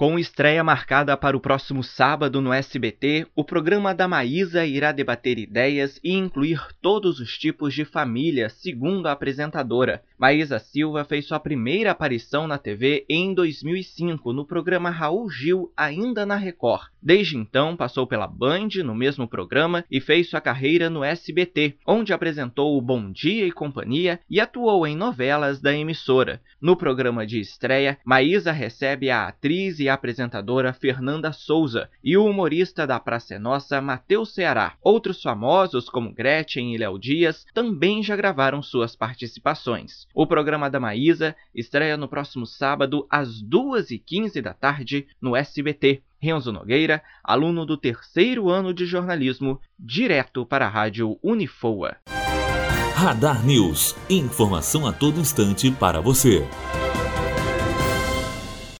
Com estreia marcada para o próximo sábado no SBT, o programa da Maísa irá debater ideias e incluir todos os tipos de família, segundo a apresentadora. Maísa Silva fez sua primeira aparição na TV em 2005, no programa Raul Gil, ainda na Record. Desde então, passou pela Band, no mesmo programa, e fez sua carreira no SBT, onde apresentou o Bom Dia e Companhia e atuou em novelas da emissora. No programa de estreia, Maísa recebe a atriz e apresentadora Fernanda Souza e o humorista da Praça é Nossa, Matheus Ceará. Outros famosos, como Gretchen e Léo Dias, também já gravaram suas participações. O programa da Maísa estreia no próximo sábado, às 2h15 da tarde, no SBT. Renzo Nogueira, aluno do terceiro ano de jornalismo, direto para a Rádio Unifoa. Radar News. Informação a todo instante para você.